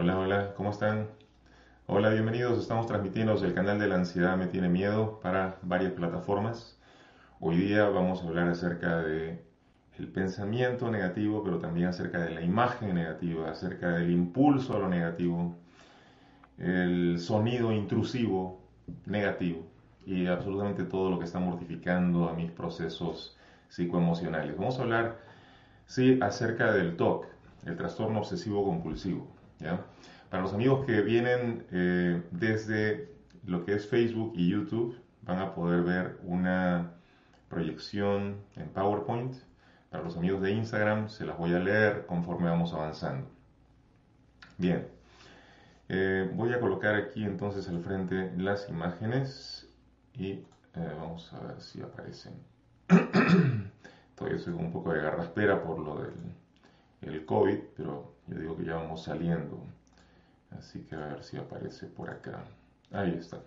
Hola, hola, ¿cómo están? Hola, bienvenidos. Estamos transmitiendo el canal de la ansiedad me tiene miedo para varias plataformas. Hoy día vamos a hablar acerca de el pensamiento negativo, pero también acerca de la imagen negativa, acerca del impulso a lo negativo, el sonido intrusivo negativo y absolutamente todo lo que está mortificando a mis procesos psicoemocionales. Vamos a hablar, sí, acerca del TOC, el trastorno obsesivo compulsivo. Para los amigos que vienen eh, desde lo que es Facebook y YouTube, van a poder ver una proyección en PowerPoint. Para los amigos de Instagram, se las voy a leer conforme vamos avanzando. Bien, eh, voy a colocar aquí entonces al frente las imágenes y eh, vamos a ver si aparecen. Todavía soy un poco de garraspera por lo del el COVID, pero yo digo que ya vamos saliendo. Así que a ver si aparece por acá. Ahí está.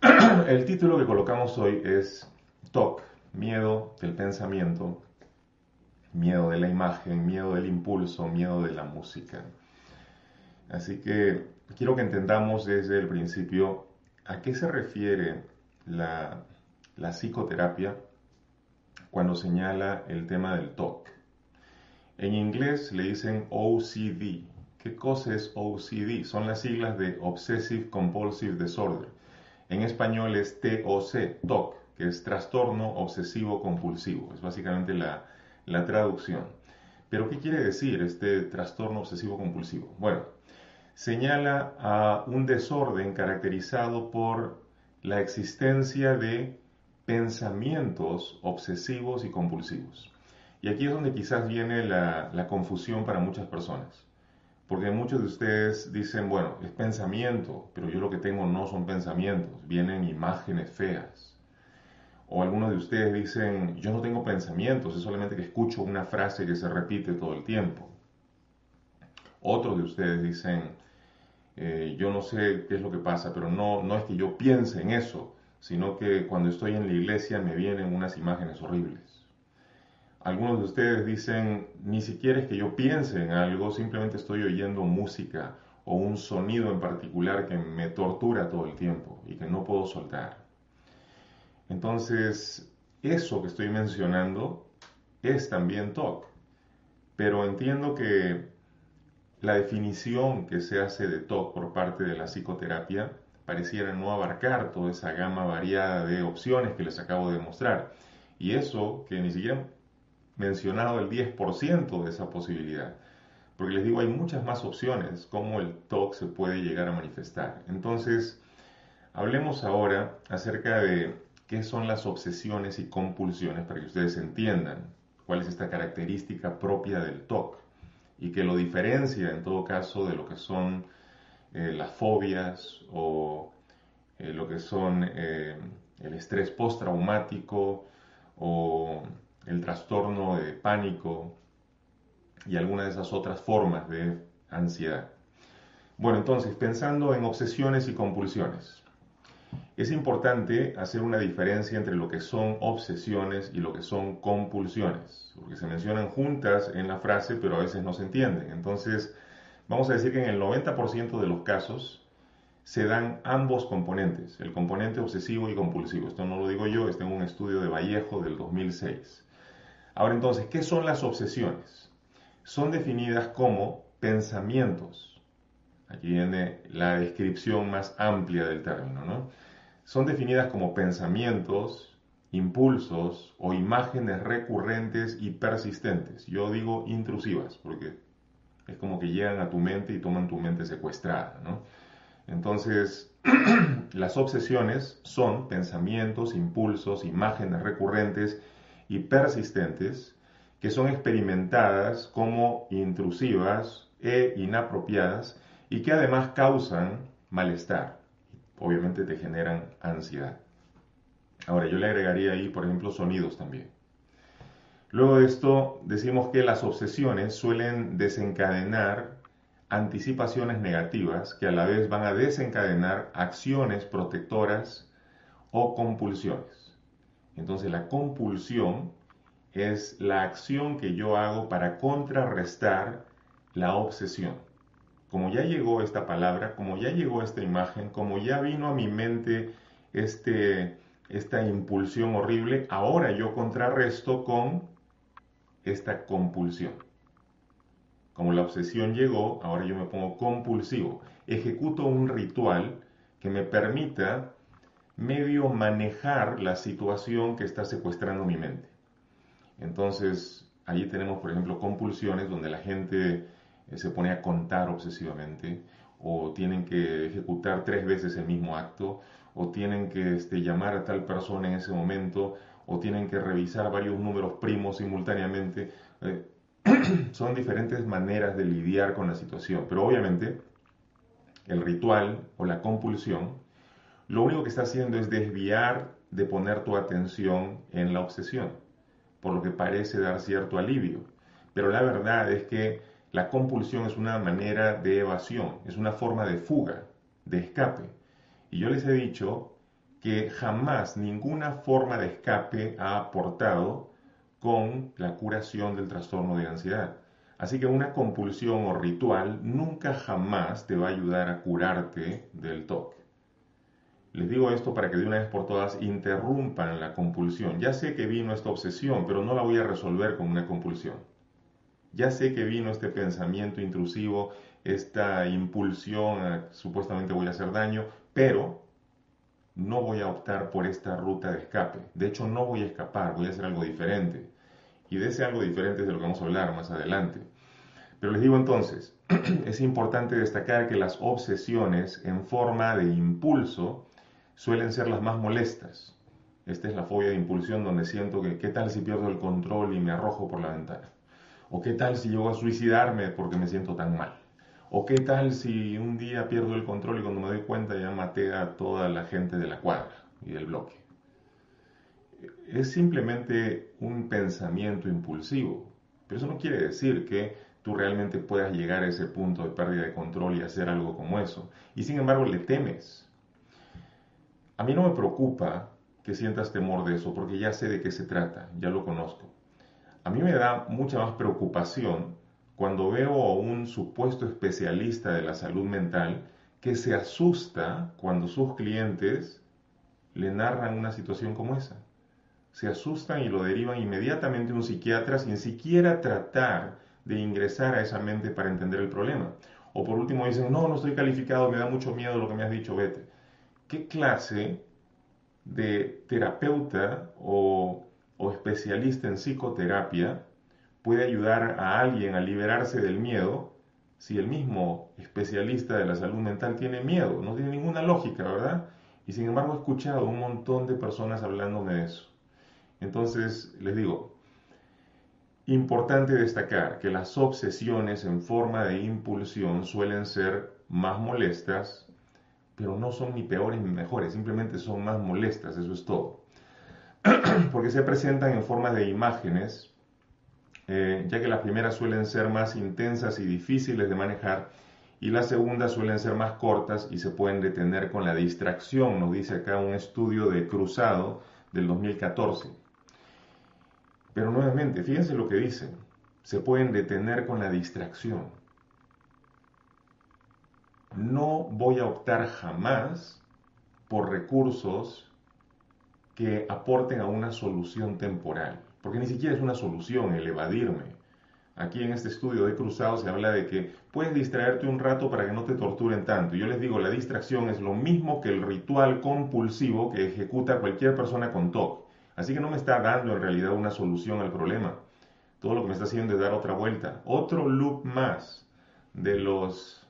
El título que colocamos hoy es TOC, miedo del pensamiento, miedo de la imagen, miedo del impulso, miedo de la música. Así que quiero que entendamos desde el principio a qué se refiere la, psicoterapia cuando señala el tema del TOC. En inglés le dicen OCD. ¿Qué cosa es OCD? Son las siglas de Obsessive Compulsive Disorder. En español es TOC, TOC, que es trastorno obsesivo compulsivo. Es básicamente la, la traducción. Pero ¿qué quiere decir este trastorno obsesivo compulsivo? Bueno, señala a un desorden caracterizado por la existencia de pensamientos obsesivos y compulsivos. Y aquí es donde quizás viene la, confusión para muchas personas. Porque muchos de ustedes dicen, bueno, es pensamiento, pero yo lo que tengo no son pensamientos, vienen imágenes feas. O algunos de ustedes dicen, yo no tengo pensamientos, es solamente que escucho una frase que se repite todo el tiempo. Otros de ustedes dicen, eh, yo no sé qué es lo que pasa, pero no, no es que yo piense en eso, sino que cuando estoy en la iglesia me vienen unas imágenes horribles. Algunos de ustedes dicen, ni siquiera es que yo piense en algo, simplemente estoy oyendo música o un sonido en particular que me tortura todo el tiempo y que no puedo soltar. Entonces, eso que estoy mencionando es también TOC, pero entiendo que la definición que se hace de TOC por parte de la psicoterapia pareciera no abarcar toda esa gama variada de opciones que les acabo de mostrar. Y eso que ni siquiera mencionado el 10% de esa posibilidad. Porque les digo, hay muchas más opciones cómo el TOC se puede llegar a manifestar. Entonces, hablemos ahora acerca de qué son las obsesiones y compulsiones para que ustedes entiendan cuál es esta característica propia del TOC y que lo diferencia en todo caso de lo que son eh, las fobias o eh, lo que son eh, el estrés postraumático o el trastorno de pánico y algunas de esas otras formas de ansiedad. Bueno, entonces, pensando en obsesiones y compulsiones. Es importante hacer una diferencia entre lo que son obsesiones y lo que son compulsiones, porque se mencionan juntas en la frase, pero a veces no se entienden. Entonces, vamos a decir que en el 90% de los casos se dan ambos componentes, el componente obsesivo y compulsivo. Esto no lo digo yo, está en un estudio de Vallejo del 2006. Ahora entonces, ¿qué son las obsesiones? Son definidas como pensamientos. Aquí viene la descripción más amplia del término, ¿no? son definidas como pensamientos, impulsos o imágenes recurrentes y persistentes. Yo digo intrusivas porque es como que llegan a tu mente y toman tu mente secuestrada. Entonces, las obsesiones son pensamientos, impulsos, imágenes recurrentes y persistentes que son experimentadas como intrusivas e inapropiadas y que además causan malestar obviamente te generan ansiedad. Ahora, yo le agregaría ahí, por ejemplo, sonidos también. Luego de esto, decimos que las obsesiones suelen desencadenar anticipaciones negativas que a la vez van a desencadenar acciones protectoras o compulsiones. Entonces, la compulsión es la acción que yo hago para contrarrestar la obsesión. como ya llegó esta palabra, como ya llegó esta imagen, como ya vino a mi mente este, esta impulsión horrible, ahora yo contrarresto con esta compulsión. Como la obsesión llegó, ahora yo me pongo compulsivo. Ejecuto un ritual que me permita medio manejar la situación que está secuestrando mi mente. Entonces, allí tenemos, por ejemplo, compulsiones donde la gente eh, se pone a contar obsesivamente, o tienen que ejecutar tres veces el mismo acto, o tienen que este, llamar a tal persona en ese momento, o tienen que revisar varios números primos simultáneamente. Eh, son diferentes maneras de lidiar con la situación, pero obviamente el ritual o la compulsión lo único que está haciendo es desviar de poner tu atención en la obsesión, por lo que parece dar cierto alivio. Pero la verdad es que la compulsión es una manera de evasión, es una forma de fuga, de escape. Y yo les he dicho que jamás ninguna forma de escape ha aportado con la curación del trastorno de ansiedad. Así que una compulsión o ritual nunca jamás te va a ayudar a curarte del TOC. Les digo esto para que de una vez por todas interrumpan la compulsión. Ya sé que vino esta obsesión, pero no la voy a resolver con una compulsión. Ya sé que vino este pensamiento intrusivo, esta impulsión, supuestamente voy a hacer daño, pero no voy a optar por esta ruta de escape. De hecho, no voy a escapar, voy a hacer algo diferente. Y de ese algo diferente es de lo que vamos a hablar más adelante. Pero les digo entonces, es importante destacar que las obsesiones en forma de impulso suelen ser las más molestas. Esta es la fobia de impulsión donde siento que qué tal si pierdo el control y me arrojo por la ventana. ¿O qué tal si llego a suicidarme porque me siento tan mal? ¿O qué tal si un día pierdo el control y cuando me doy cuenta ya maté a toda la gente de la cuadra y del bloque? Es simplemente un pensamiento impulsivo, pero eso no quiere decir que tú realmente puedas llegar a ese punto de pérdida de control y hacer algo como eso. Y sin embargo le temes. A mí no me preocupa que sientas temor de eso, porque ya sé de qué se trata, ya lo conozco. A mí me da mucha más preocupación cuando veo a un supuesto especialista de la salud mental que se asusta cuando sus clientes le narran una situación como esa. Se asustan y lo derivan inmediatamente a un psiquiatra sin siquiera tratar de ingresar a esa mente para entender el problema. O por último dicen, no, no estoy calificado, me da mucho miedo lo que me has dicho, vete. ¿Qué clase de terapeuta o especialista en psicoterapia puede ayudar a alguien a liberarse del miedo si el mismo especialista de la salud mental tiene miedo. No tiene ninguna lógica, ¿verdad? Y sin embargo he escuchado un montón de personas hablándome de eso. Entonces, les digo, importante destacar que las obsesiones en forma de impulsión suelen ser más molestas, pero no son ni peores ni mejores, simplemente son más molestas, eso es todo. porque se presentan en forma de imágenes, eh, ya que las primeras suelen ser más intensas y difíciles de manejar, y las segundas suelen ser más cortas y se pueden detener con la distracción, nos dice acá un estudio de Cruzado del 2014. Pero nuevamente, fíjense lo que dicen, se pueden detener con la distracción. No voy a optar jamás por recursos que aporten a una solución temporal, porque ni siquiera es una solución el evadirme. Aquí en este estudio de Cruzado se habla de que puedes distraerte un rato para que no te torturen tanto. Yo les digo, la distracción es lo mismo que el ritual compulsivo que ejecuta cualquier persona con TOC. Así que no me está dando en realidad una solución al problema. Todo lo que me está haciendo es dar otra vuelta, otro loop más de los,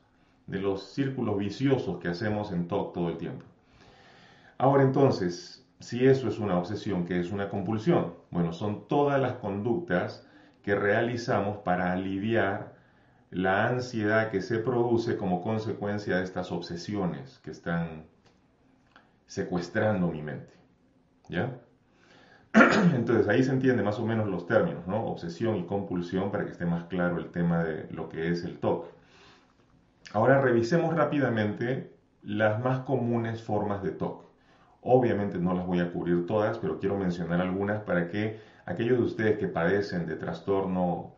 de los círculos viciosos que hacemos en TOC todo el tiempo. Ahora entonces, si eso es una obsesión, que es una compulsión? Bueno, son todas las conductas que realizamos para aliviar la ansiedad que se produce como consecuencia de estas obsesiones que están secuestrando mi mente. ¿Ya? Entonces ahí se entiende más o menos los términos, ¿no? Obsesión y compulsión para que esté más claro el tema de lo que es el TOC. Ahora revisemos rápidamente las más comunes formas de TOC. Obviamente no las voy a cubrir todas, pero quiero mencionar algunas para que aquellos de ustedes que padecen de trastorno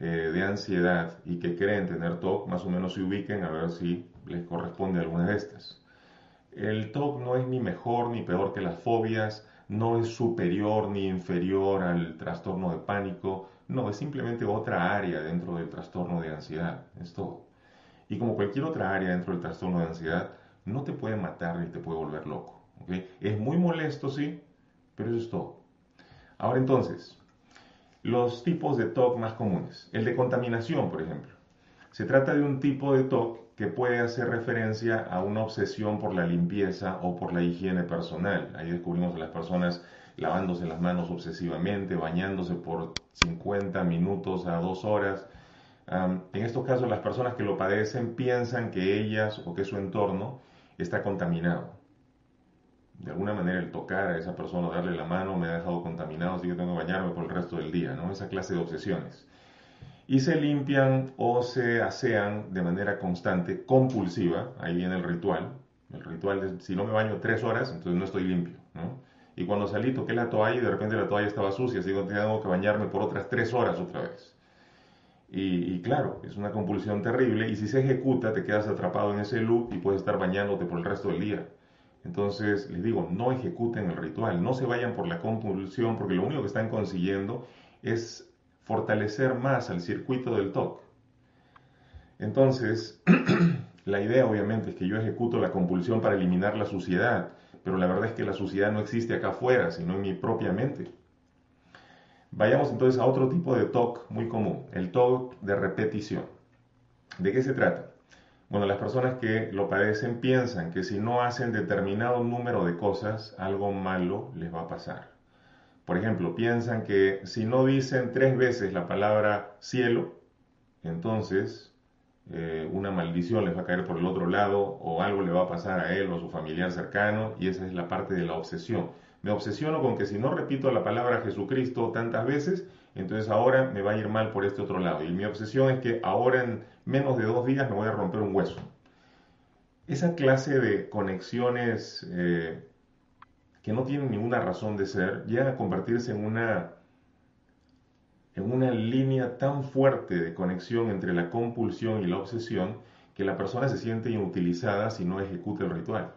eh, de ansiedad y que creen tener TOC, más o menos se ubiquen a ver si les corresponde alguna de estas. El TOC no es ni mejor ni peor que las fobias, no es superior ni inferior al trastorno de pánico, no, es simplemente otra área dentro del trastorno de ansiedad, es todo. Y como cualquier otra área dentro del trastorno de ansiedad, no te puede matar ni te puede volver loco. Es muy molesto, sí, pero eso es todo. Ahora entonces, los tipos de TOC más comunes. El de contaminación, por ejemplo. Se trata de un tipo de TOC que puede hacer referencia a una obsesión por la limpieza o por la higiene personal. Ahí descubrimos a las personas lavándose las manos obsesivamente, bañándose por 50 minutos a 2 horas. En estos casos las personas que lo padecen piensan que ellas o que su entorno está contaminado. De alguna manera el tocar a esa persona, darle la mano, me ha dejado contaminado, así que tengo que bañarme por el resto del día, ¿no? Esa clase de obsesiones y se limpian o se asean de manera constante, compulsiva, ahí viene el ritual. El ritual es, si no me baño tres horas, entonces no estoy limpio. ¿no? Y cuando salí, toqué la toalla y de repente la toalla estaba sucia, así que tengo que bañarme por otras tres horas otra vez. Y, claro, es una compulsión terrible y si se ejecuta te quedas atrapado en ese loop y puedes estar bañándote por el resto del día. Entonces les digo, no ejecuten el ritual, no se vayan por la compulsión porque lo único que están consiguiendo es fortalecer más al circuito del TOC. Entonces, la idea obviamente es que yo ejecuto la compulsión para eliminar la suciedad, pero la verdad es que la suciedad no existe acá afuera, sino en mi propia mente. Vayamos entonces a otro tipo de TOC muy común, el TOC de repetición. ¿De qué se trata? Bueno, las personas que lo padecen piensan que si no hacen determinado número de cosas, algo malo les va a pasar. Por ejemplo, piensan que si no dicen tres veces la palabra cielo, entonces eh, una maldición les va a caer por el otro lado o algo le va a pasar a él o a su familiar cercano y esa es la parte de la obsesión. Me obsesiono con que si no repito la palabra Jesucristo tantas veces, entonces ahora me va a ir mal por este otro lado. Y mi obsesión es que ahora en menos de dos días me voy a romper un hueso. Esa clase de conexiones eh, que no tienen ninguna razón de ser, llegan a convertirse en una, en una línea tan fuerte de conexión entre la compulsión y la obsesión que la persona se siente inutilizada si no ejecuta el ritual.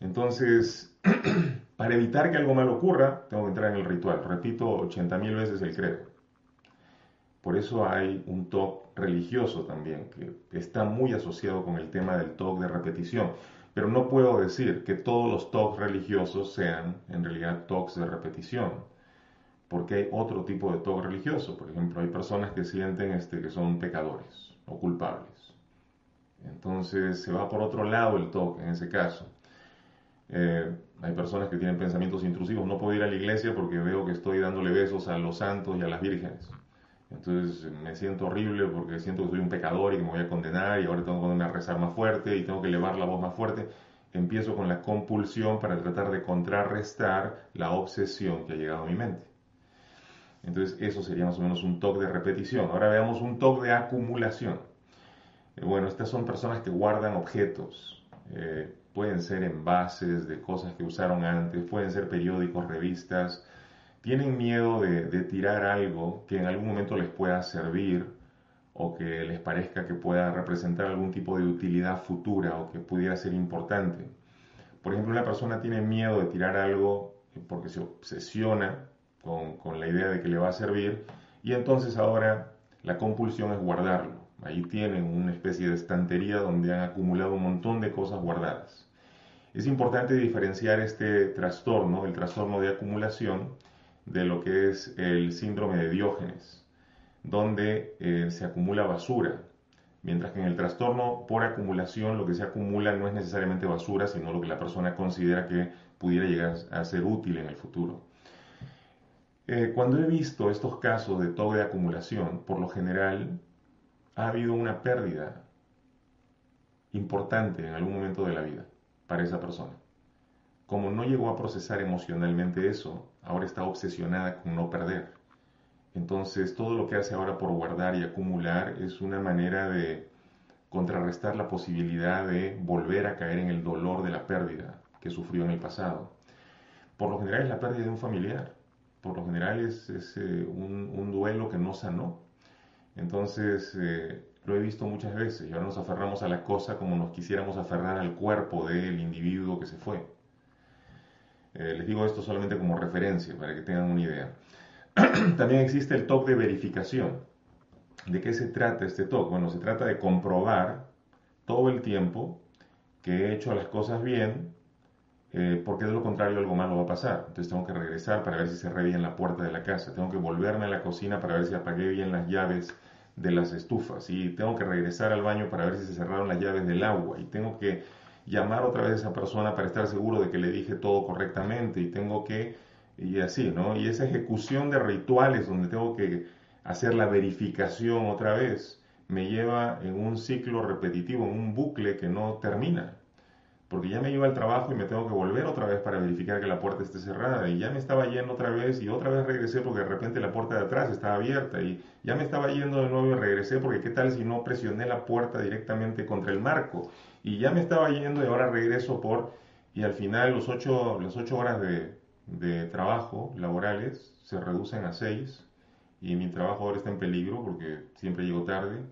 Entonces, para evitar que algo malo ocurra, tengo que entrar en el ritual. Repito 80.000 veces el credo. Por eso hay un TOC religioso también, que está muy asociado con el tema del TOC de repetición. Pero no puedo decir que todos los talks religiosos sean en realidad talks de repetición, porque hay otro tipo de talk religioso. Por ejemplo, hay personas que sienten este, que son pecadores o culpables. Entonces se va por otro lado el talk en ese caso. Eh, hay personas que tienen pensamientos intrusivos. No puedo ir a la iglesia porque veo que estoy dándole besos a los santos y a las vírgenes. Entonces me siento horrible porque siento que soy un pecador y que me voy a condenar y ahora tengo que ponerme a rezar más fuerte y tengo que elevar la voz más fuerte. Empiezo con la compulsión para tratar de contrarrestar la obsesión que ha llegado a mi mente. Entonces eso sería más o menos un toque de repetición. Ahora veamos un toque de acumulación. Eh, bueno, estas son personas que guardan objetos. Eh, pueden ser envases de cosas que usaron antes, pueden ser periódicos, revistas, tienen miedo de, tirar algo que en algún momento les pueda servir o que les parezca que pueda representar algún tipo de utilidad futura o que pudiera ser importante. Por ejemplo, una persona tiene miedo de tirar algo porque se obsesiona con, con, la idea de que le va a servir y entonces ahora la compulsión es guardarlo. Ahí tienen una especie de estantería donde han acumulado un montón de cosas guardadas. Es importante diferenciar este trastorno, el trastorno de acumulación, de lo que es el síndrome de Diógenes, donde eh, se acumula basura, mientras que en el trastorno por acumulación lo que se acumula no es necesariamente basura, sino lo que la persona considera que pudiera llegar a ser útil en el futuro. Eh, cuando he visto estos casos de todo de acumulación, por lo general ha habido una pérdida importante en algún momento de la vida para esa persona. Como no llegó a procesar emocionalmente eso, ahora está obsesionada con no perder. Entonces, todo lo que hace ahora por guardar y acumular es una manera de contrarrestar la posibilidad de volver a caer en el dolor de la pérdida que sufrió en el pasado. Por lo general es la pérdida de un familiar. por lo general es, eh, un, duelo que no sanó. Entonces, eh, lo he visto muchas veces y ahora nos aferramos a la cosa como nos quisiéramos aferrar al cuerpo del individuo que se fue. Eh, les digo esto solamente como referencia para que tengan una idea. También existe el TOC de verificación. ¿De qué se trata este TOC? Bueno, se trata de comprobar todo el tiempo que he hecho las cosas bien, eh, porque de lo contrario algo malo va a pasar. Entonces tengo que regresar para ver si cerré bien la puerta de la casa, tengo que volverme a la cocina para ver si apagué bien las llaves de las estufas. Y tengo que regresar al baño para ver si se cerraron las llaves del agua. Y tengo que llamar otra vez a esa persona para estar seguro de que le dije todo correctamente. Y tengo que y así, ¿no? Y esa ejecución de rituales donde tengo que hacer la verificación otra vez me lleva en un ciclo repetitivo, en un bucle que no termina porque ya me iba al trabajo y me tengo que volver otra vez para verificar que la puerta esté cerrada y ya me estaba yendo otra vez y otra vez regresé porque de repente la puerta de atrás estaba abierta y ya me estaba yendo de nuevo y regresé porque qué tal si no presioné la puerta directamente contra el marco y ya me estaba yendo y ahora regreso por y al final los ocho, las ocho horas de, de trabajo laborales se reducen a seis y mi trabajo ahora está en peligro porque siempre llego tarde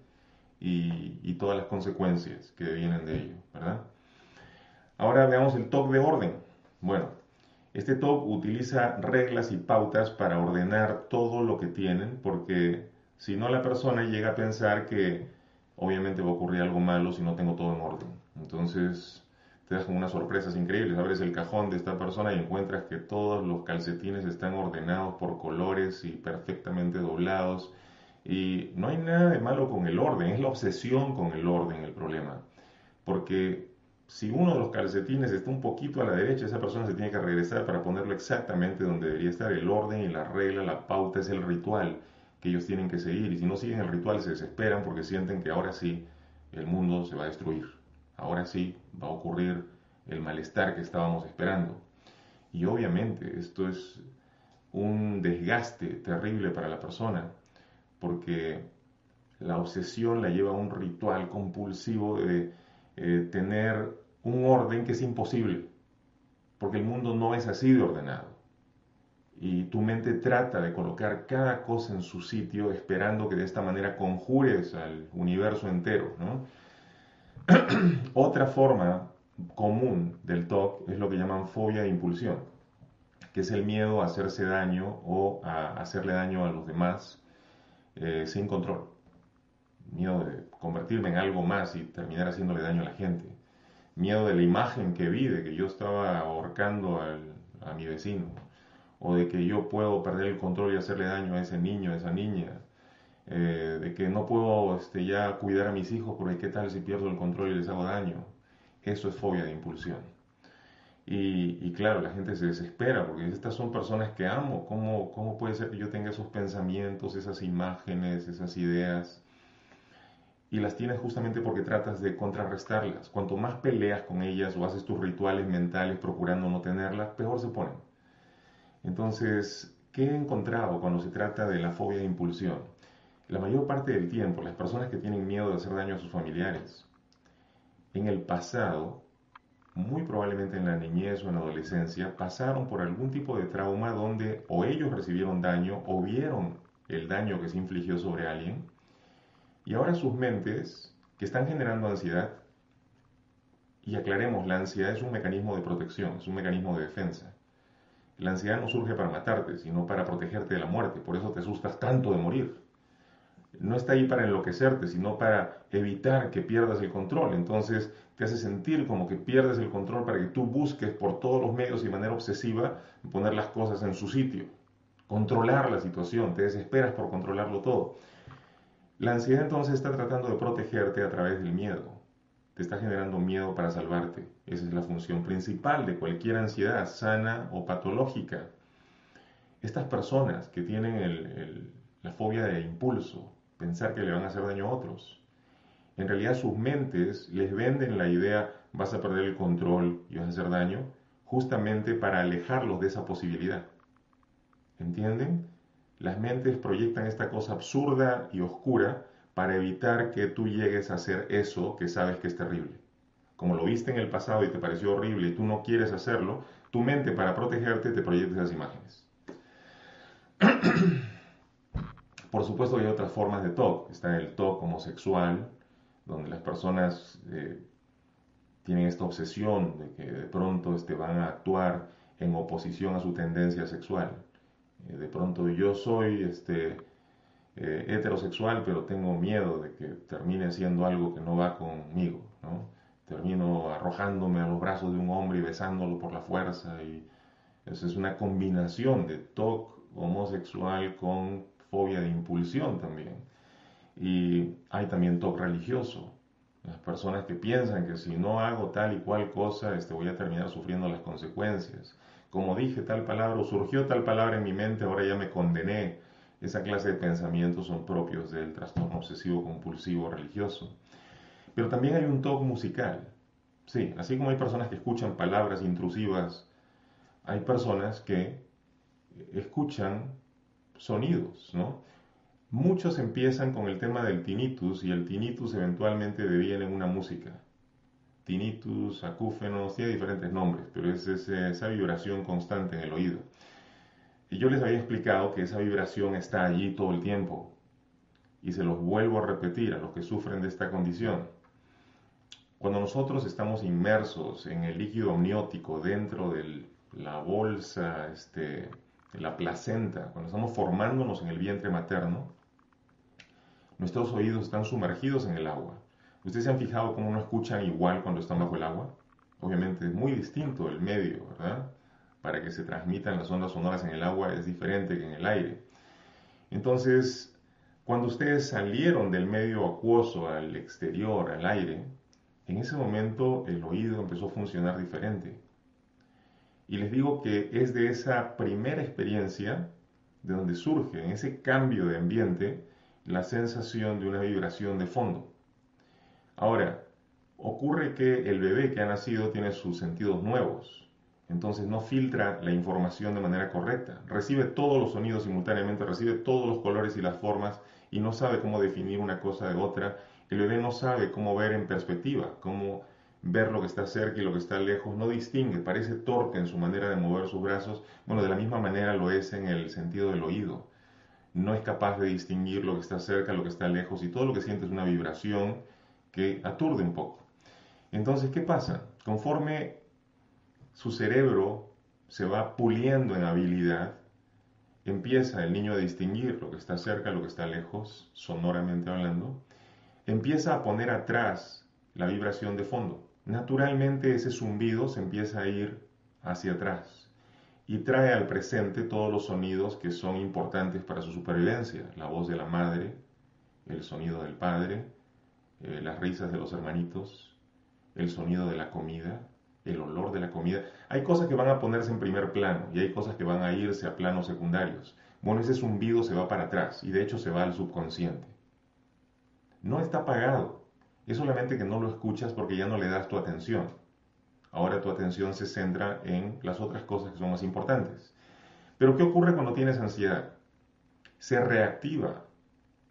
y, y todas las consecuencias que vienen de ello, ¿verdad? Ahora veamos el TOC de orden. Bueno, este TOC utiliza reglas y pautas para ordenar todo lo que tienen, porque si no la persona llega a pensar que obviamente va a ocurrir algo malo si no tengo todo en orden. Entonces te das unas sorpresas increíbles. Abres el cajón de esta persona y encuentras que todos los calcetines están ordenados por colores y perfectamente doblados. Y no hay nada de malo con el orden, es la obsesión con el orden el problema. Porque si uno de los calcetines está un poquito a la derecha, esa persona se tiene que regresar para ponerlo exactamente donde debería estar. El orden y la regla, la pauta es el ritual que ellos tienen que seguir. Y si no siguen el ritual se desesperan porque sienten que ahora sí el mundo se va a destruir. Ahora sí va a ocurrir el malestar que estábamos esperando. Y obviamente esto es un desgaste terrible para la persona porque la obsesión la lleva a un ritual compulsivo de eh, tener un orden que es imposible, porque el mundo no es así de ordenado. Y tu mente trata de colocar cada cosa en su sitio, esperando que de esta manera conjures al universo entero. Otra forma común del TOC es lo que llaman fobia de impulsión, que es el miedo a hacerse daño o a hacerle daño a los demás eh, sin control. Miedo de convertirme en algo más y terminar haciéndole daño a la gente miedo de la imagen que vi, de que yo estaba ahorcando a mi vecino, o de que yo puedo perder el control y hacerle daño a ese niño, a esa niña, eh, de que no puedo este, ya cuidar a mis hijos porque qué tal si pierdo el control y les hago daño. Eso es fobia de impulsión. Y, y, claro, la gente se desespera porque estas son personas que amo. ¿Cómo, ¿Cómo puede ser que yo tenga esos pensamientos, esas imágenes, esas ideas? Y las tienes justamente porque tratas de contrarrestarlas. Cuanto más peleas con ellas o haces tus rituales mentales procurando no tenerlas, peor se ponen. Entonces, ¿qué he encontrado cuando se trata de la fobia de impulsión? La mayor parte del tiempo, las personas que tienen miedo de hacer daño a sus familiares, en el pasado, muy probablemente en la niñez o en la adolescencia, pasaron por algún tipo de trauma donde o ellos recibieron daño o vieron el daño que se infligió sobre alguien, y ahora sus mentes, que están generando ansiedad, y aclaremos, la ansiedad es un mecanismo de protección, es un mecanismo de defensa. La ansiedad no surge para matarte, sino para protegerte de la muerte. Por eso te asustas tanto de morir. No está ahí para enloquecerte, sino para evitar que pierdas el control. Entonces te hace sentir como que pierdes el control para que tú busques por todos los medios y de manera obsesiva poner las cosas en su sitio. Controlar la situación, te desesperas por controlarlo todo. La ansiedad entonces está tratando de protegerte a través del miedo. Te está generando miedo para salvarte. Esa es la función principal de cualquier ansiedad, sana o patológica. Estas personas que tienen la fobia de impulso, pensar que le van a hacer daño a otros, en realidad sus mentes les venden la idea vas a perder el control y vas a hacer daño, justamente para alejarlos de esa posibilidad. ¿Entienden? Las mentes proyectan esta cosa absurda y oscura para evitar que tú llegues a hacer eso que sabes que es terrible. Como lo viste en el pasado y te pareció horrible y tú no quieres hacerlo, tu mente para protegerte te proyecta esas imágenes. Por supuesto hay otras formas de TOC. Está el TOC homosexual, donde las personas eh, tienen esta obsesión de que de pronto este, van a actuar en oposición a su tendencia sexual. Eh, de pronto yo soy este, eh, heterosexual, pero tengo miedo de que termine siendo algo que no va conmigo. Termino arrojándome a los brazos de un hombre y besándolo por la fuerza. Y eso es una combinación de TOC homosexual con fobia de impulsión también. Y hay también TOC religioso. Las personas que piensan que si no hago tal y cual cosa, este, voy a terminar sufriendo las consecuencias. Como dije tal palabra, surgió tal palabra en mi mente, ahora ya me condené. Esa clase de pensamientos son propios del trastorno obsesivo compulsivo religioso. Pero también hay un TOC musical. Sí, así como hay personas que escuchan palabras intrusivas, hay personas que escuchan sonidos, ¿no? Muchos empiezan con el tema del tinnitus y el tinnitus eventualmente deviene en una música. Tinnitus, acúfenos, tiene diferentes nombres, pero es esa vibración constante en el oído. Y yo les había explicado que esa vibración está allí todo el tiempo. Y se los vuelvo a repetir a los que sufren de esta condición. Cuando nosotros estamos inmersos en el líquido amniótico dentro de la bolsa, este, de la placenta, cuando estamos formándonos en el vientre materno, nuestros oídos están sumergidos en el agua. ¿Ustedes se han fijado cómo no escuchan igual cuando están bajo el agua? Obviamente es muy distinto el medio, ¿verdad? Para que se transmitan las ondas sonoras en el agua es diferente que en el aire. Entonces, cuando ustedes salieron del medio acuoso al exterior, al aire, en ese momento el oído empezó a funcionar diferente. Y les digo que es de esa primera experiencia de donde surge, en ese cambio de ambiente, la sensación de una vibración de fondo. Ahora, ocurre que el bebé que ha nacido tiene sus sentidos nuevos, entonces no filtra la información de manera correcta, recibe todos los sonidos simultáneamente, recibe todos los colores y las formas y no sabe cómo definir una cosa de otra. El bebé no sabe cómo ver en perspectiva, cómo ver lo que está cerca y lo que está lejos, no distingue, parece torpe en su manera de mover sus brazos, bueno, de la misma manera lo es en el sentido del oído. No es capaz de distinguir lo que está cerca, lo que está lejos, y todo lo que siente es una vibración que aturde un poco. Entonces, ¿qué pasa? Conforme su cerebro se va puliendo en habilidad, empieza el niño a distinguir lo que está cerca, lo que está lejos, sonoramente hablando, empieza a poner atrás la vibración de fondo. Naturalmente ese zumbido se empieza a ir hacia atrás y trae al presente todos los sonidos que son importantes para su supervivencia, la voz de la madre, el sonido del padre, eh, las risas de los hermanitos, el sonido de la comida, el olor de la comida. Hay cosas que van a ponerse en primer plano y hay cosas que van a irse a planos secundarios. Bueno, ese zumbido se va para atrás y de hecho se va al subconsciente. No está apagado, es solamente que no lo escuchas porque ya no le das tu atención. Ahora tu atención se centra en las otras cosas que son más importantes. Pero ¿qué ocurre cuando tienes ansiedad? Se reactiva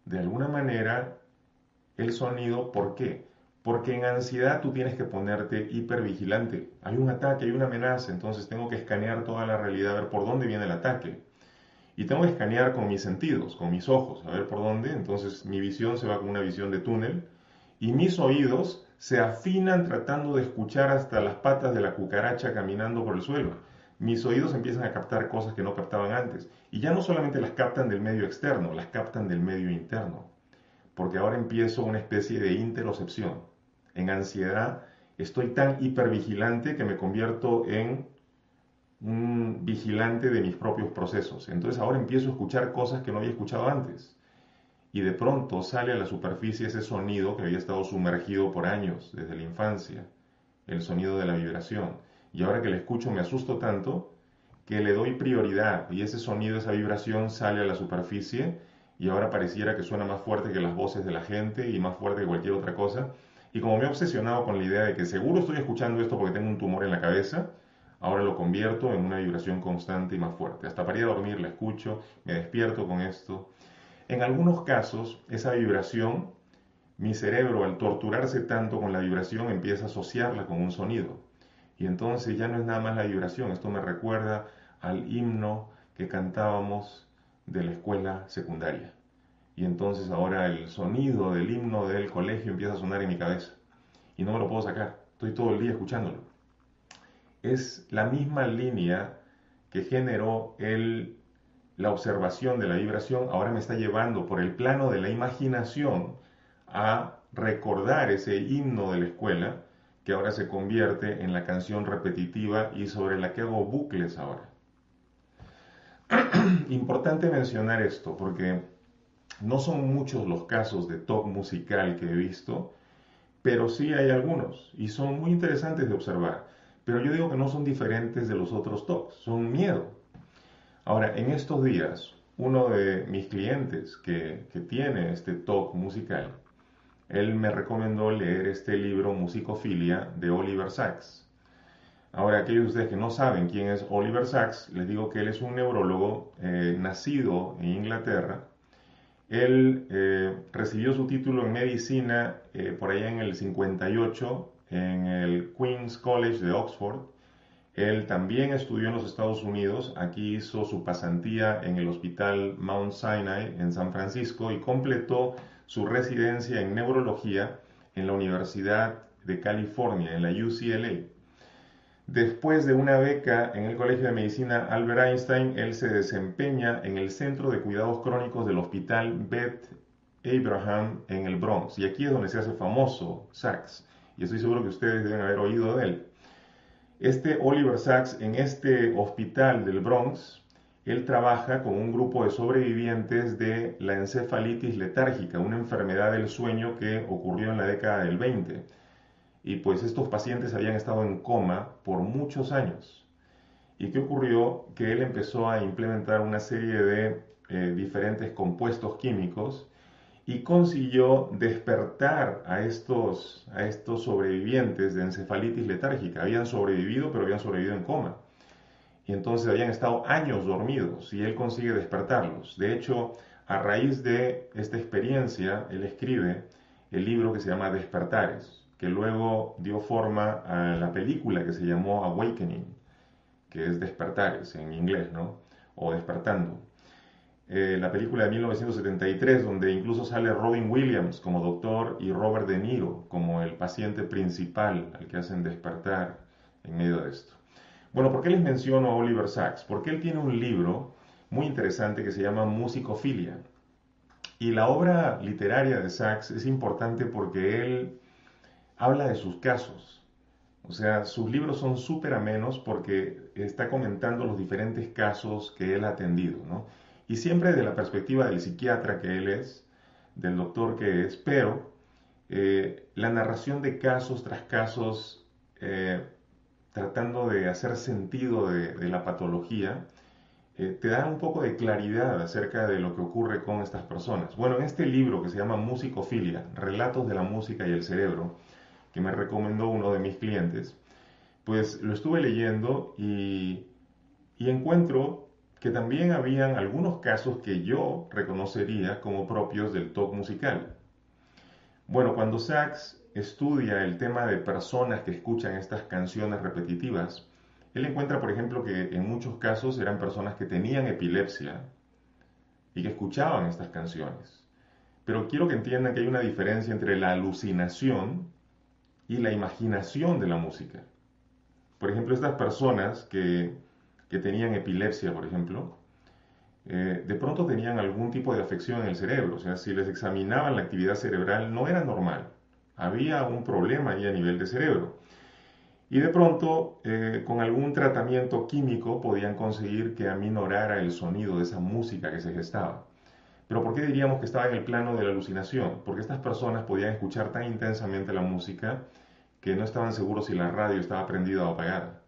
de alguna manera el sonido. ¿Por qué? Porque en ansiedad tú tienes que ponerte hipervigilante. Hay un ataque, hay una amenaza, entonces tengo que escanear toda la realidad, a ver por dónde viene el ataque. Y tengo que escanear con mis sentidos, con mis ojos, a ver por dónde. Entonces mi visión se va con una visión de túnel y mis oídos se afinan tratando de escuchar hasta las patas de la cucaracha caminando por el suelo. Mis oídos empiezan a captar cosas que no captaban antes. Y ya no solamente las captan del medio externo, las captan del medio interno. Porque ahora empiezo una especie de interocepción. En ansiedad estoy tan hipervigilante que me convierto en un vigilante de mis propios procesos. Entonces ahora empiezo a escuchar cosas que no había escuchado antes y de pronto sale a la superficie ese sonido que había estado sumergido por años, desde la infancia, el sonido de la vibración. Y ahora que le escucho me asusto tanto que le doy prioridad y ese sonido, esa vibración sale a la superficie y ahora pareciera que suena más fuerte que las voces de la gente y más fuerte que cualquier otra cosa. Y como me he obsesionado con la idea de que seguro estoy escuchando esto porque tengo un tumor en la cabeza, ahora lo convierto en una vibración constante y más fuerte. Hasta para ir a dormir la escucho, me despierto con esto en algunos casos, esa vibración, mi cerebro al torturarse tanto con la vibración empieza a asociarla con un sonido. Y entonces ya no es nada más la vibración, esto me recuerda al himno que cantábamos de la escuela secundaria. Y entonces ahora el sonido del himno del colegio empieza a sonar en mi cabeza. Y no me lo puedo sacar. Estoy todo el día escuchándolo. Es la misma línea que generó el, la observación de la vibración, ahora me está llevando por el plano de la imaginación a recordar ese himno de la escuela que ahora se convierte en la canción repetitiva y sobre la que hago bucles ahora. Importante mencionar esto porque no son muchos los casos de top musical que he visto, pero sí hay algunos y son muy interesantes de observar. Pero yo digo que no son diferentes de los otros talks, son miedo. Ahora, en estos días, uno de mis clientes que, tiene este talk musical, él me recomendó leer este libro Musicofilia de Oliver Sacks. Ahora, aquellos de ustedes que no saben quién es Oliver Sacks, les digo que él es un neurólogo eh, nacido en Inglaterra. Él eh, recibió su título en medicina eh, por allá en el 58 en el Queen's College de Oxford. Él también estudió en los Estados Unidos. Aquí hizo su pasantía en el Hospital Mount Sinai en San Francisco y completó su residencia en neurología en la Universidad de California, en la UCLA. Después de una beca en el Colegio de Medicina Albert Einstein, él se desempeña en el Centro de Cuidados Crónicos del Hospital Beth Abraham en el Bronx. Y aquí es donde se hace famoso Sachs. Y estoy seguro que ustedes deben haber oído de él. Este Oliver Sachs en este hospital del Bronx él trabaja con un grupo de sobrevivientes de la encefalitis letárgica, una enfermedad del sueño que ocurrió en la década del 20. Y pues estos pacientes habían estado en coma por muchos años. ¿Y qué ocurrió? Que él empezó a implementar una serie de eh, diferentes compuestos químicos y consiguió despertar a estos, a estos sobrevivientes de encefalitis letárgica. Habían sobrevivido, pero habían sobrevivido en coma y entonces habían estado años dormidos y él consigue despertarlos. De hecho, a raíz de esta experiencia, él escribe el libro que se llama Despertares, que luego dio forma a la película que se llamó Awakening, que es Despertares en inglés, ¿no? O Despertando. Eh, la película de 1973, donde incluso sale Robin Williams como doctor y Robert De Niro como el paciente principal al que hacen despertar en medio de esto. Bueno, ¿por qué les menciono a Oliver Sacks? Porque él tiene un libro muy interesante que se llama Musicofilia. Y la obra literaria de Sacks es importante porque él habla de sus casos. O sea, sus libros son súper amenos porque está comentando los diferentes casos que él ha atendido, ¿no? Y siempre desde la perspectiva del psiquiatra que él es, del doctor que es, pero eh, la narración de casos tras casos eh, tratando de hacer sentido de, la patología, eh, te da un poco de claridad acerca de lo que ocurre con estas personas. Bueno, en este libro que se llama Musicofilia, Relatos de la Música y el Cerebro, que me recomendó uno de mis clientes, pues lo estuve leyendo y, encuentro que también habían algunos casos que yo reconocería como propios del talk musical. Bueno, cuando Sachs estudia el tema de personas que escuchan estas canciones repetitivas, él encuentra, por ejemplo, que en muchos casos eran personas que tenían epilepsia y que escuchaban estas canciones. Pero quiero que entiendan que hay una diferencia entre la alucinación y la imaginación de la música. Por ejemplo, estas personas que, tenían epilepsia, por ejemplo, eh, de pronto tenían algún tipo de afección en el cerebro. O sea, si les examinaban la actividad cerebral, no era normal había un problema ahí a nivel de cerebro. Y de pronto, eh, con algún tratamiento químico, podían conseguir que aminorara el sonido de esa música que se gestaba. Pero ¿por qué diríamos que estaba en el plano de la alucinación? Porque estas personas podían escuchar tan intensamente la música que no estaban seguros si la radio estaba prendida o apagada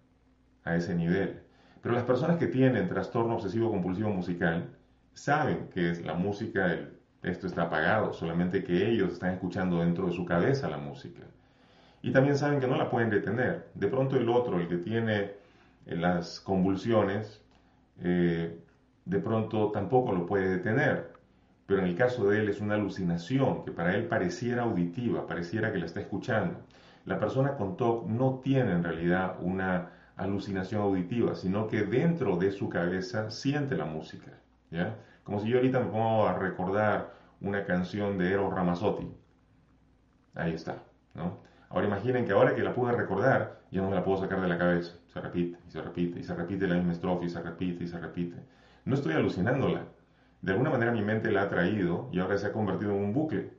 a ese nivel. Pero las personas que tienen trastorno obsesivo compulsivo musical saben que es la música, el esto está apagado, solamente que ellos están escuchando dentro de su cabeza la música. Y también saben que no la pueden detener. De pronto el otro, el que tiene eh, las convulsiones, eh, de pronto tampoco lo puede detener. Pero en el caso de él es una alucinación que para él pareciera auditiva, pareciera que la está escuchando. La persona con TOC no tiene en realidad una alucinación auditiva, sino que dentro de su cabeza siente la música. ¿ya? Como si yo ahorita me pongo a recordar una canción de Eros Ramazzotti. Ahí está, ¿no? Ahora imaginen que ahora que la pude recordar, ya no me la puedo sacar de la cabeza. Se repite, y se repite, y se repite la misma estrofa, y se repite, y se repite. No estoy alucinándola. De alguna manera mi mente la ha traído y ahora se ha convertido en un bucle.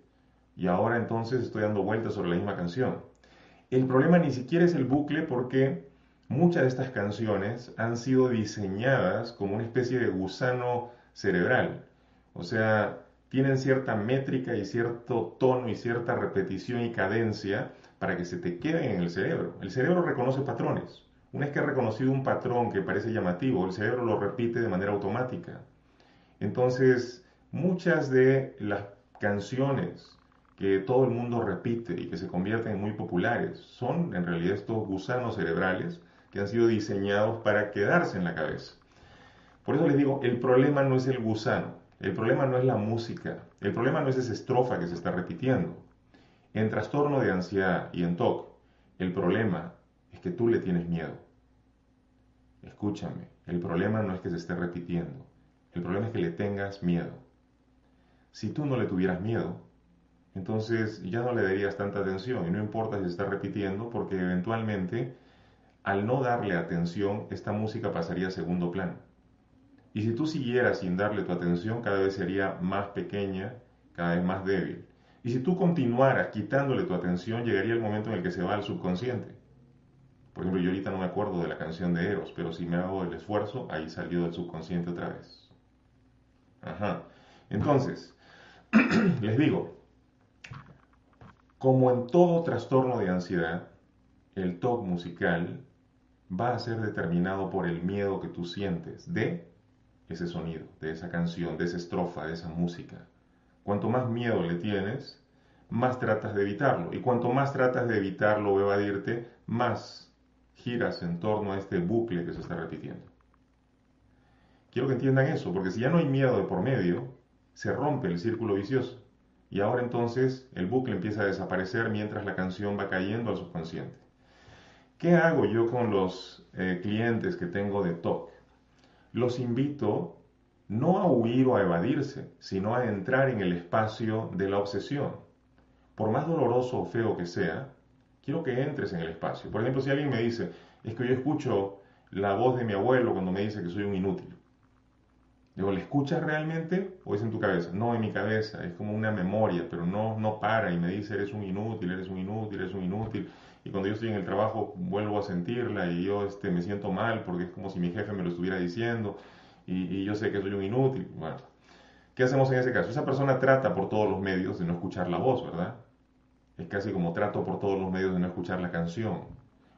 Y ahora entonces estoy dando vueltas sobre la misma canción. El problema ni siquiera es el bucle porque muchas de estas canciones han sido diseñadas como una especie de gusano cerebral. O sea, tienen cierta métrica y cierto tono y cierta repetición y cadencia para que se te queden en el cerebro. El cerebro reconoce patrones. Una vez que ha reconocido un patrón que parece llamativo, el cerebro lo repite de manera automática. Entonces, muchas de las canciones que todo el mundo repite y que se convierten en muy populares son en realidad estos gusanos cerebrales que han sido diseñados para quedarse en la cabeza. Por eso les digo, el problema no es el gusano, el problema no es la música, el problema no es esa estrofa que se está repitiendo. En trastorno de ansiedad y en TOC, el problema es que tú le tienes miedo. Escúchame, el problema no es que se esté repitiendo, el problema es que le tengas miedo. Si tú no le tuvieras miedo, entonces ya no le darías tanta atención y no importa si está repitiendo porque eventualmente al no darle atención esta música pasaría a segundo plano. Y si tú siguieras sin darle tu atención, cada vez sería más pequeña, cada vez más débil. Y si tú continuaras quitándole tu atención, llegaría el momento en el que se va al subconsciente. Por ejemplo, yo ahorita no me acuerdo de la canción de Eros, pero si me hago el esfuerzo, ahí salió del subconsciente otra vez. Ajá. Entonces, les digo, como en todo trastorno de ansiedad, el TOC musical va a ser determinado por el miedo que tú sientes de ese sonido, de esa canción, de esa estrofa, de esa música. Cuanto más miedo le tienes, más tratas de evitarlo. Y cuanto más tratas de evitarlo o evadirte, más giras en torno a este bucle que se está repitiendo. Quiero que entiendan eso, porque si ya no hay miedo de por medio, se rompe el círculo vicioso. Y ahora entonces el bucle empieza a desaparecer mientras la canción va cayendo al subconsciente. ¿Qué hago yo con los eh, clientes que tengo de TOC? los invito no a huir o a evadirse, sino a entrar en el espacio de la obsesión. Por más doloroso o feo que sea, quiero que entres en el espacio. Por ejemplo, si alguien me dice, es que yo escucho la voz de mi abuelo cuando me dice que soy un inútil. Digo, ¿le escuchas realmente o es en tu cabeza? No, en mi cabeza, es como una memoria, pero no, no para y me dice, eres un inútil, eres un inútil, eres un inútil y cuando yo estoy en el trabajo vuelvo a sentirla y yo este, me siento mal porque es como si mi jefe me lo estuviera diciendo y, yo sé que soy un inútil. Bueno, ¿qué hacemos en ese caso? Esa persona trata por todos los medios de no escuchar la voz, ¿verdad? Es casi como trato por todos los medios de no escuchar la canción,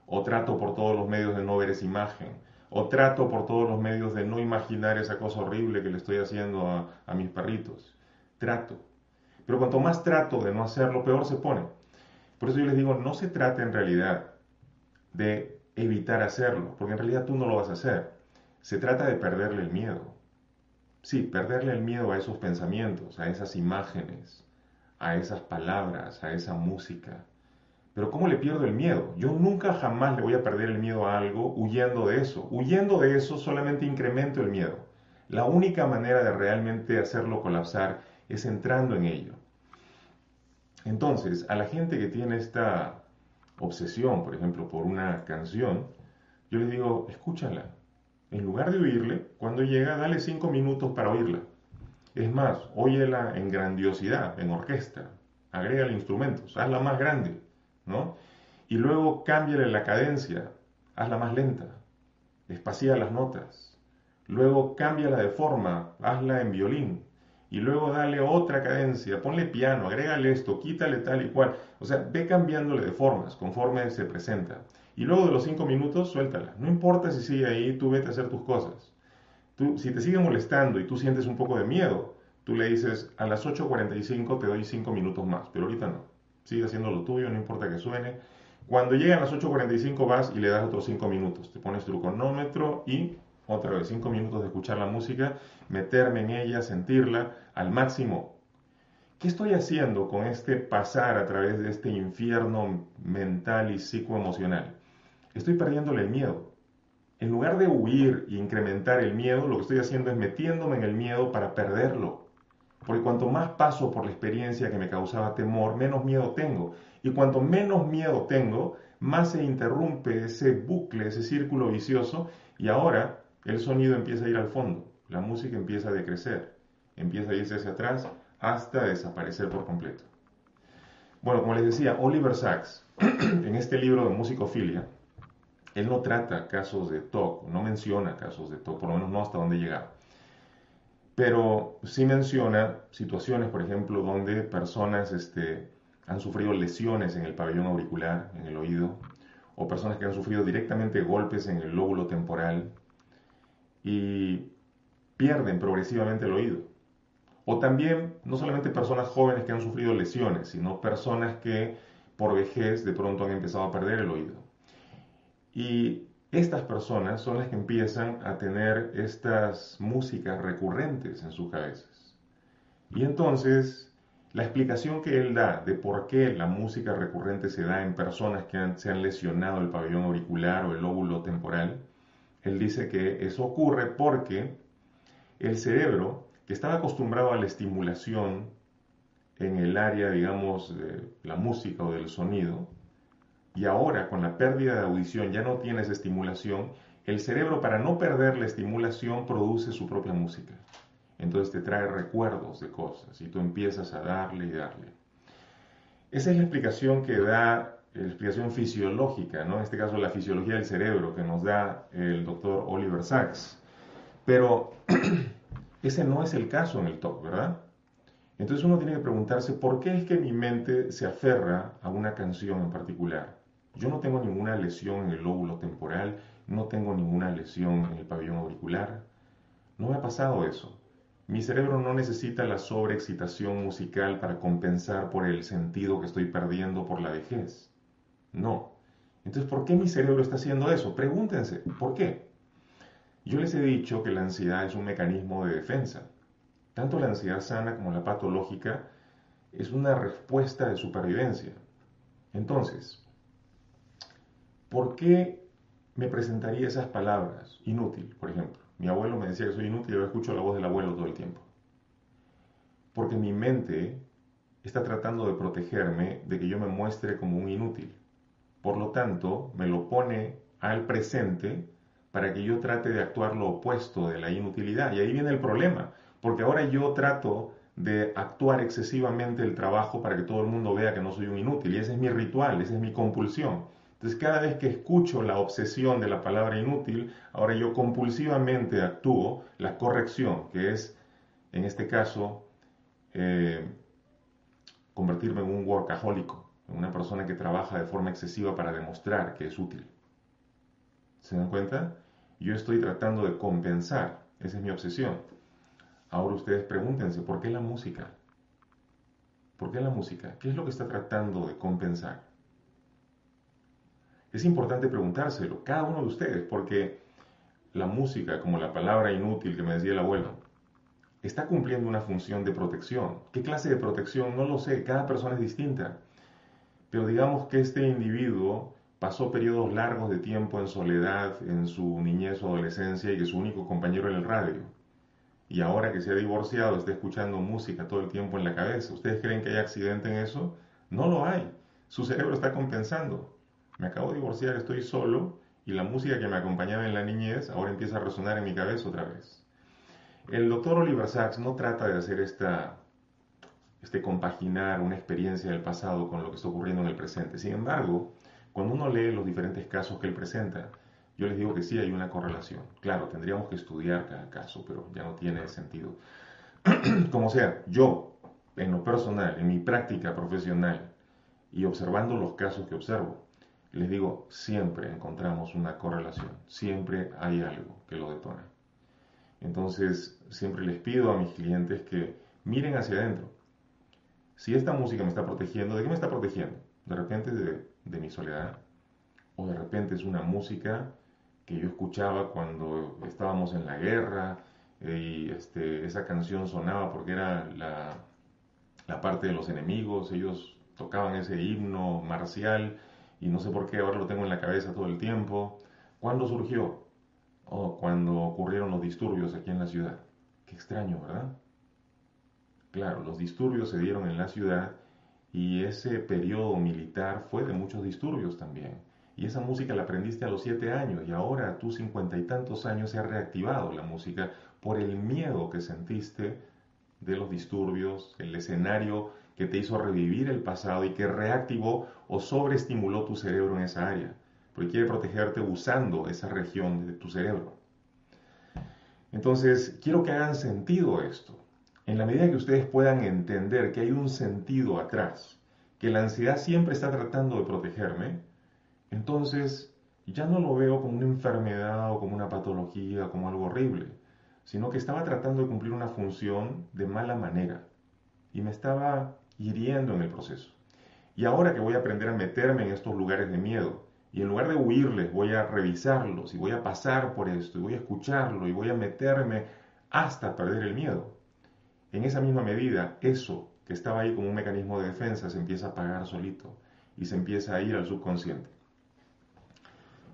o trato por todos los medios de no ver esa imagen, o trato por todos los medios de no imaginar esa cosa horrible que le estoy haciendo a, a mis perritos. Trato. Pero cuanto más trato de no hacerlo, peor se pone. Por eso yo les digo, no se trata en realidad de evitar hacerlo, porque en realidad tú no lo vas a hacer. Se trata de perderle el miedo. Sí, perderle el miedo a esos pensamientos, a esas imágenes, a esas palabras, a esa música. Pero ¿cómo le pierdo el miedo? Yo nunca jamás le voy a perder el miedo a algo huyendo de eso. Huyendo de eso solamente incremento el miedo. La única manera de realmente hacerlo colapsar es entrando en ello. Entonces, a la gente que tiene esta obsesión, por ejemplo, por una canción, yo les digo, escúchala. En lugar de oírle, cuando llega, dale cinco minutos para oírla. Es más, óyela en grandiosidad, en orquesta. Agrégale instrumentos, hazla más grande, ¿no? Y luego cámbiale la cadencia, hazla más lenta. Espacía las notas. Luego cámbiala de forma, hazla en violín y luego dale otra cadencia, ponle piano, agrégale esto, quítale tal y cual. O sea, ve cambiándole de formas conforme se presenta. Y luego de los cinco minutos, suéltala. No importa si sigue ahí, tú vete a hacer tus cosas. Tú, si te sigue molestando y tú sientes un poco de miedo, tú le dices, a las 8.45 te doy cinco minutos más, pero ahorita no. Sigue haciendo lo tuyo, no importa que suene. Cuando lleguen las 8.45 vas y le das otros cinco minutos. Te pones tu cronómetro y otra vez, cinco minutos de escuchar la música, meterme en ella, sentirla al máximo. ¿Qué estoy haciendo con este pasar a través de este infierno mental y psicoemocional? Estoy perdiéndole el miedo. En lugar de huir e incrementar el miedo, lo que estoy haciendo es metiéndome en el miedo para perderlo. Porque cuanto más paso por la experiencia que me causaba temor, menos miedo tengo. Y cuanto menos miedo tengo, más se interrumpe ese bucle, ese círculo vicioso, y ahora el sonido empieza a ir al fondo, la música empieza a decrecer, empieza a irse hacia atrás hasta desaparecer por completo. Bueno, como les decía, Oliver Sacks, en este libro de musicofilia, él no trata casos de TOC, no menciona casos de TOC, por lo menos no hasta donde llegaba. Pero sí menciona situaciones, por ejemplo, donde personas este, han sufrido lesiones en el pabellón auricular, en el oído, o personas que han sufrido directamente golpes en el lóbulo temporal y pierden progresivamente el oído. O también, no solamente personas jóvenes que han sufrido lesiones, sino personas que por vejez de pronto han empezado a perder el oído. Y estas personas son las que empiezan a tener estas músicas recurrentes en sus cabezas. Y entonces la explicación que él da de por qué la música recurrente se da en personas que se han lesionado el pabellón auricular o el lóbulo temporal, él dice que eso ocurre porque el cerebro, que estaba acostumbrado a la estimulación en el área, digamos, de la música o del sonido, y ahora con la pérdida de audición ya no tiene esa estimulación, el cerebro para no perder la estimulación produce su propia música. Entonces te trae recuerdos de cosas y tú empiezas a darle y darle. Esa es la explicación que da, la explicación fisiológica, ¿no? en este caso la fisiología del cerebro que nos da el doctor Oliver Sacks. Pero ese no es el caso en el TOC, ¿verdad? Entonces uno tiene que preguntarse por qué es que mi mente se aferra a una canción en particular. Yo no tengo ninguna lesión en el lóbulo temporal, no tengo ninguna lesión en el pabellón auricular. No me ha pasado eso. Mi cerebro no necesita la sobreexcitación musical para compensar por el sentido que estoy perdiendo por la vejez. No. Entonces, ¿por qué mi cerebro está haciendo eso? Pregúntense, ¿por qué? Yo les he dicho que la ansiedad es un mecanismo de defensa. Tanto la ansiedad sana como la patológica es una respuesta de supervivencia. Entonces, ¿por qué me presentaría esas palabras? Inútil, por ejemplo. Mi abuelo me decía que soy inútil y yo escucho la voz del abuelo todo el tiempo. Porque mi mente está tratando de protegerme de que yo me muestre como un inútil. Por lo tanto, me lo pone al presente para que yo trate de actuar lo opuesto de la inutilidad. Y ahí viene el problema, porque ahora yo trato de actuar excesivamente el trabajo para que todo el mundo vea que no soy un inútil. Y ese es mi ritual, esa es mi compulsión. Entonces cada vez que escucho la obsesión de la palabra inútil, ahora yo compulsivamente actúo la corrección, que es, en este caso, eh, convertirme en un workahólico, en una persona que trabaja de forma excesiva para demostrar que es útil. ¿Se dan cuenta? Yo estoy tratando de compensar, esa es mi obsesión. Ahora ustedes pregúntense, ¿por qué la música? ¿Por qué la música? ¿Qué es lo que está tratando de compensar? Es importante preguntárselo, cada uno de ustedes, porque la música, como la palabra inútil que me decía el abuelo, está cumpliendo una función de protección. ¿Qué clase de protección? No lo sé, cada persona es distinta. Pero digamos que este individuo pasó periodos largos de tiempo en soledad en su niñez o adolescencia y que su único compañero era el radio. Y ahora que se ha divorciado está escuchando música todo el tiempo en la cabeza. ¿Ustedes creen que hay accidente en eso? No lo hay. Su cerebro está compensando. Me acabo de divorciar, estoy solo y la música que me acompañaba en la niñez ahora empieza a resonar en mi cabeza otra vez. El doctor Oliver Sacks no trata de hacer esta, este compaginar una experiencia del pasado con lo que está ocurriendo en el presente. Sin embargo, cuando uno lee los diferentes casos que él presenta, yo les digo que sí hay una correlación. Claro, tendríamos que estudiar cada caso, pero ya no tiene sentido. Como sea, yo, en lo personal, en mi práctica profesional y observando los casos que observo, les digo, siempre encontramos una correlación, siempre hay algo que lo detona. Entonces, siempre les pido a mis clientes que miren hacia adentro. Si esta música me está protegiendo, ¿de qué me está protegiendo? De repente de, mi soledad, o de repente es una música que yo escuchaba cuando estábamos en la guerra eh, y este, esa canción sonaba porque era la parte de los enemigos, ellos tocaban ese himno marcial y no sé por qué ahora lo tengo en la cabeza todo el tiempo. ¿Cuándo surgió? o cuando ocurrieron los disturbios aquí en la ciudad. Qué extraño, ¿verdad? Claro, los disturbios se dieron en la ciudad y ese periodo militar fue de muchos disturbios también. Y esa música la aprendiste a los siete años y ahora a tus cincuenta y tantos años se ha reactivado la música por el miedo que sentiste de los disturbios, el escenario que te hizo revivir el pasado y que reactivó o sobreestimuló tu cerebro en esa área, porque quiere protegerte usando esa región de tu cerebro. Entonces, quiero que hagan sentido esto. En la medida que ustedes puedan entender que hay un sentido atrás, que la ansiedad siempre está tratando de protegerme, entonces ya no lo veo como una enfermedad o como una patología, como algo horrible, sino que estaba tratando de cumplir una función de mala manera y me estaba hiriendo en el proceso. Y ahora que voy a aprender a meterme en estos lugares de miedo, y en lugar de huirles, voy a revisarlos y voy a pasar por esto y voy a escucharlo y voy a meterme hasta perder el miedo. En esa misma medida, eso que estaba ahí como un mecanismo de defensa se empieza a apagar solito y se empieza a ir al subconsciente.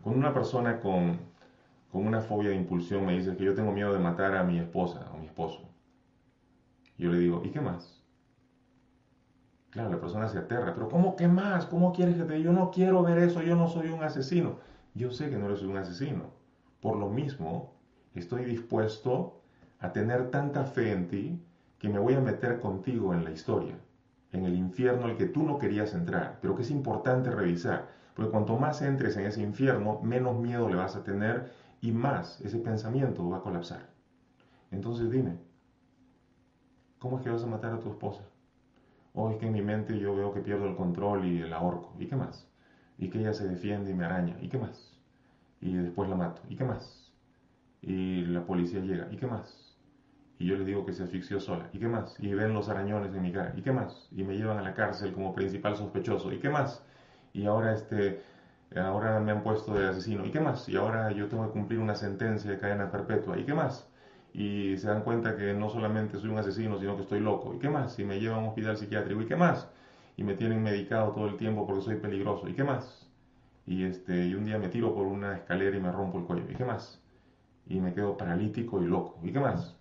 Con una persona con, con una fobia de impulsión me dice que yo tengo miedo de matar a mi esposa o mi esposo. Yo le digo, ¿y qué más? Claro, la persona se aterra, pero ¿cómo qué más? ¿Cómo quieres que te Yo no quiero ver eso, yo no soy un asesino. Yo sé que no eres un asesino. Por lo mismo, estoy dispuesto a tener tanta fe en ti que me voy a meter contigo en la historia, en el infierno al que tú no querías entrar, pero que es importante revisar, porque cuanto más entres en ese infierno, menos miedo le vas a tener y más ese pensamiento va a colapsar. Entonces dime, ¿cómo es que vas a matar a tu esposa? O es que en mi mente yo veo que pierdo el control y el ahorco. ¿Y qué más? Y que ella se defiende y me araña. ¿Y qué más? Y después la mato. ¿Y qué más? Y la policía llega. ¿Y qué más? Y yo le digo que se asfixió sola. ¿Y qué más? Y ven los arañones en mi cara. ¿Y qué más? Y me llevan a la cárcel como principal sospechoso. ¿Y qué más? Y ahora este ahora me han puesto de asesino. ¿Y qué más? Y ahora yo tengo que cumplir una sentencia de cadena perpetua. ¿Y qué más? Y se dan cuenta que no solamente soy un asesino, sino que estoy loco. ¿Y qué más? Si me llevan a un hospital psiquiátrico, ¿y qué más? Y me tienen medicado todo el tiempo porque soy peligroso, ¿y qué más? Y, este, y un día me tiro por una escalera y me rompo el cuello, ¿y qué más? Y me quedo paralítico y loco, ¿y qué más?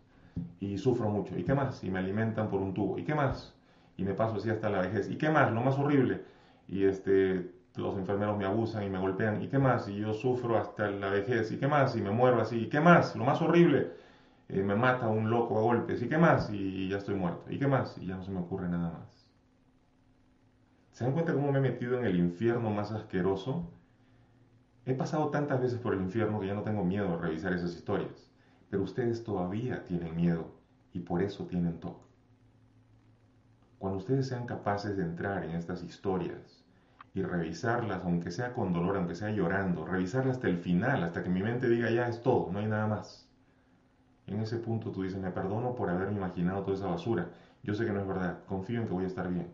Y sufro mucho, ¿y qué más? Y me alimentan por un tubo, ¿y qué más? Y me paso así hasta la vejez, ¿y qué más? Lo más horrible. Y este, los enfermeros me abusan y me golpean, ¿y qué más? Y yo sufro hasta la vejez, ¿y qué más? Y me muero así, ¿y qué más? Lo más horrible eh, me mata un loco a golpes, ¿y qué más? Y ya estoy muerto, ¿y qué más? Y ya no se me ocurre nada más. ¿Se dan cuenta cómo me he metido en el infierno más asqueroso? He pasado tantas veces por el infierno que ya no tengo miedo de revisar esas historias, pero ustedes todavía tienen miedo y por eso tienen TOC. Cuando ustedes sean capaces de entrar en estas historias y revisarlas, aunque sea con dolor, aunque sea llorando, revisarlas hasta el final, hasta que mi mente diga ya es todo, no hay nada más en ese punto tú dices, me perdono por haberme imaginado toda esa basura. Yo sé que no es verdad, confío en que voy a estar bien.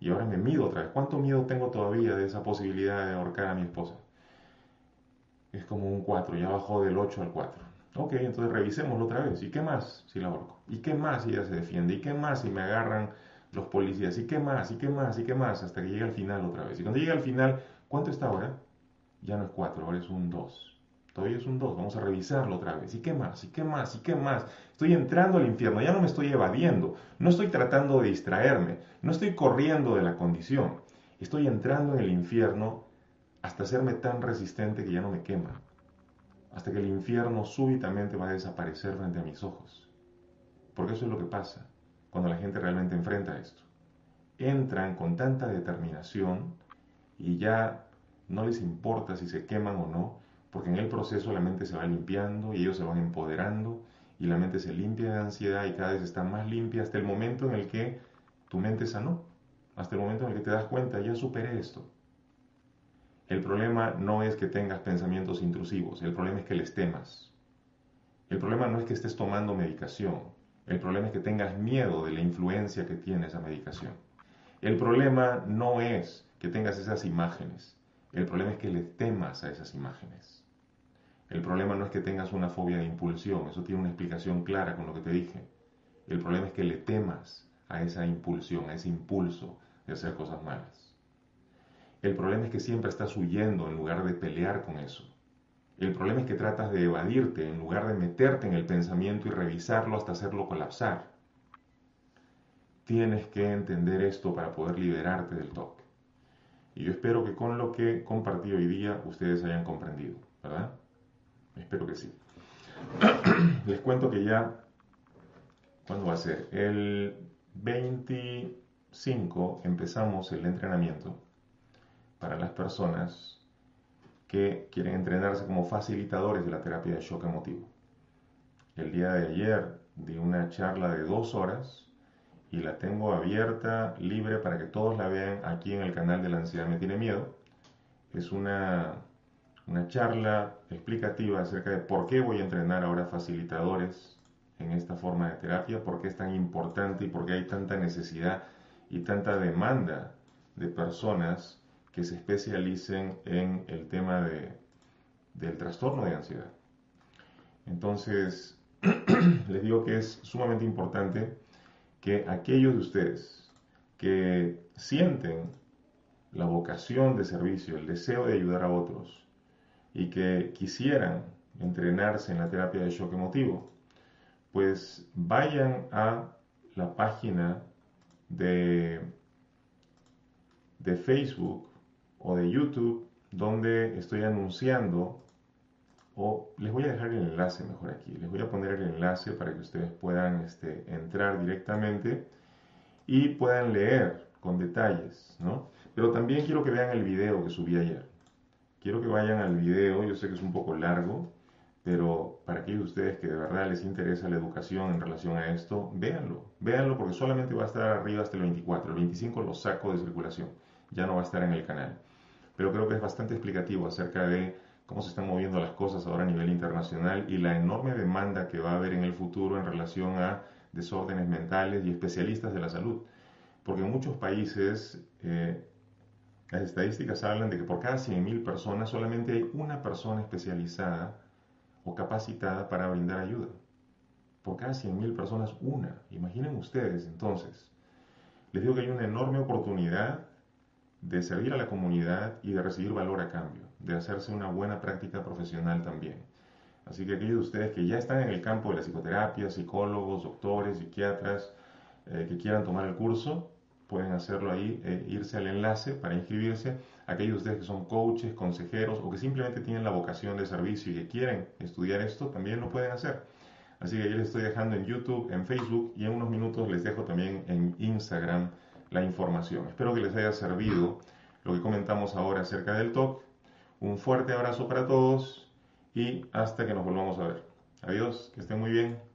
Y ahora me mido otra vez. ¿Cuánto miedo tengo todavía de esa posibilidad de ahorcar a mi esposa? Es como un 4, ya bajó del 8 al 4. Ok, entonces revisémoslo otra vez. ¿Y qué más si la ahorco? ¿Y qué más si ella se defiende? ¿Y qué más si me agarran los policías? ¿Y qué más? ¿Y qué más? ¿Y qué más? Hasta que llegue al final otra vez. Y cuando llegue al final, ¿cuánto está ahora? Ya no es 4, ahora es un 2. Todavía es un 2, vamos a revisarlo otra vez. ¿Y qué más? ¿Y qué más? ¿Y qué más? Estoy entrando al infierno, ya no me estoy evadiendo, no estoy tratando de distraerme, no estoy corriendo de la condición. Estoy entrando en el infierno hasta hacerme tan resistente que ya no me quema. Hasta que el infierno súbitamente va a desaparecer frente a mis ojos. Porque eso es lo que pasa cuando la gente realmente enfrenta esto. Entran con tanta determinación y ya no les importa si se queman o no, porque en el proceso la mente se va limpiando y ellos se van empoderando y la mente se limpia de ansiedad y cada vez está más limpia hasta el momento en el que tu mente sanó, hasta el momento en el que te das cuenta, ya superé esto. El problema no es que tengas pensamientos intrusivos, el problema es que les temas. El problema no es que estés tomando medicación, el problema es que tengas miedo de la influencia que tiene esa medicación. El problema no es que tengas esas imágenes, el problema es que le temas a esas imágenes. El problema no es que tengas una fobia de impulsión, eso tiene una explicación clara con lo que te dije. El problema es que le temas a esa impulsión, a ese impulso de hacer cosas malas. El problema es que siempre estás huyendo en lugar de pelear con eso. El problema es que tratas de evadirte en lugar de meterte en el pensamiento y revisarlo hasta hacerlo colapsar. Tienes que entender esto para poder liberarte del TOC. Y yo espero que con lo que compartí hoy día ustedes hayan comprendido, ¿verdad? Espero que sí. Les cuento que ya, ¿cuándo va a ser? El 25 empezamos el entrenamiento para las personas que quieren entrenarse como facilitadores de la terapia de shock emotivo. El día de ayer di una charla de dos horas y la tengo abierta, libre para que todos la vean aquí en el canal de la ansiedad me tiene miedo. Es una, una charla explicativa acerca de por qué voy a entrenar ahora facilitadores en esta forma de terapia, por qué es tan importante y por qué hay tanta necesidad y tanta demanda de personas que se especialicen en el tema de, del trastorno de ansiedad. Entonces, les digo que es sumamente importante que aquellos de ustedes que sienten la vocación de servicio, el deseo de ayudar a otros y que quisieran entrenarse en la terapia de shock emotivo, pues vayan a la página de, de Facebook o de YouTube donde estoy anunciando o les voy a dejar el enlace mejor aquí, les voy a poner el enlace para que ustedes puedan este, entrar directamente y puedan leer con detalles, ¿no? Pero también quiero que vean el video que subí ayer. Quiero que vayan al video, yo sé que es un poco largo, pero para aquellos de ustedes que de verdad les interesa la educación en relación a esto, véanlo, véanlo porque solamente va a estar arriba hasta el 24, el 25 lo saco de circulación, ya no va a estar en el canal pero creo que es bastante explicativo acerca de cómo se están moviendo las cosas ahora a nivel internacional y la enorme demanda que va a haber en el futuro en relación a desórdenes mentales y especialistas de la salud. Porque en muchos países eh, las estadísticas hablan de que por cada 100.000 personas solamente hay una persona especializada o capacitada para brindar ayuda. Por cada 100.000 personas, una. Imaginen ustedes entonces. Les digo que hay una enorme oportunidad de servir a la comunidad y de recibir valor a cambio, de hacerse una buena práctica profesional también. Así que aquellos de ustedes que ya están en el campo de la psicoterapia, psicólogos, doctores, psiquiatras, eh, que quieran tomar el curso, pueden hacerlo ahí, e irse al enlace para inscribirse. Aquellos de ustedes que son coaches, consejeros o que simplemente tienen la vocación de servicio y que quieren estudiar esto, también lo pueden hacer. Así que yo les estoy dejando en YouTube, en Facebook y en unos minutos les dejo también en Instagram la información. Espero que les haya servido lo que comentamos ahora acerca del TOC. Un fuerte abrazo para todos y hasta que nos volvamos a ver. Adiós, que estén muy bien.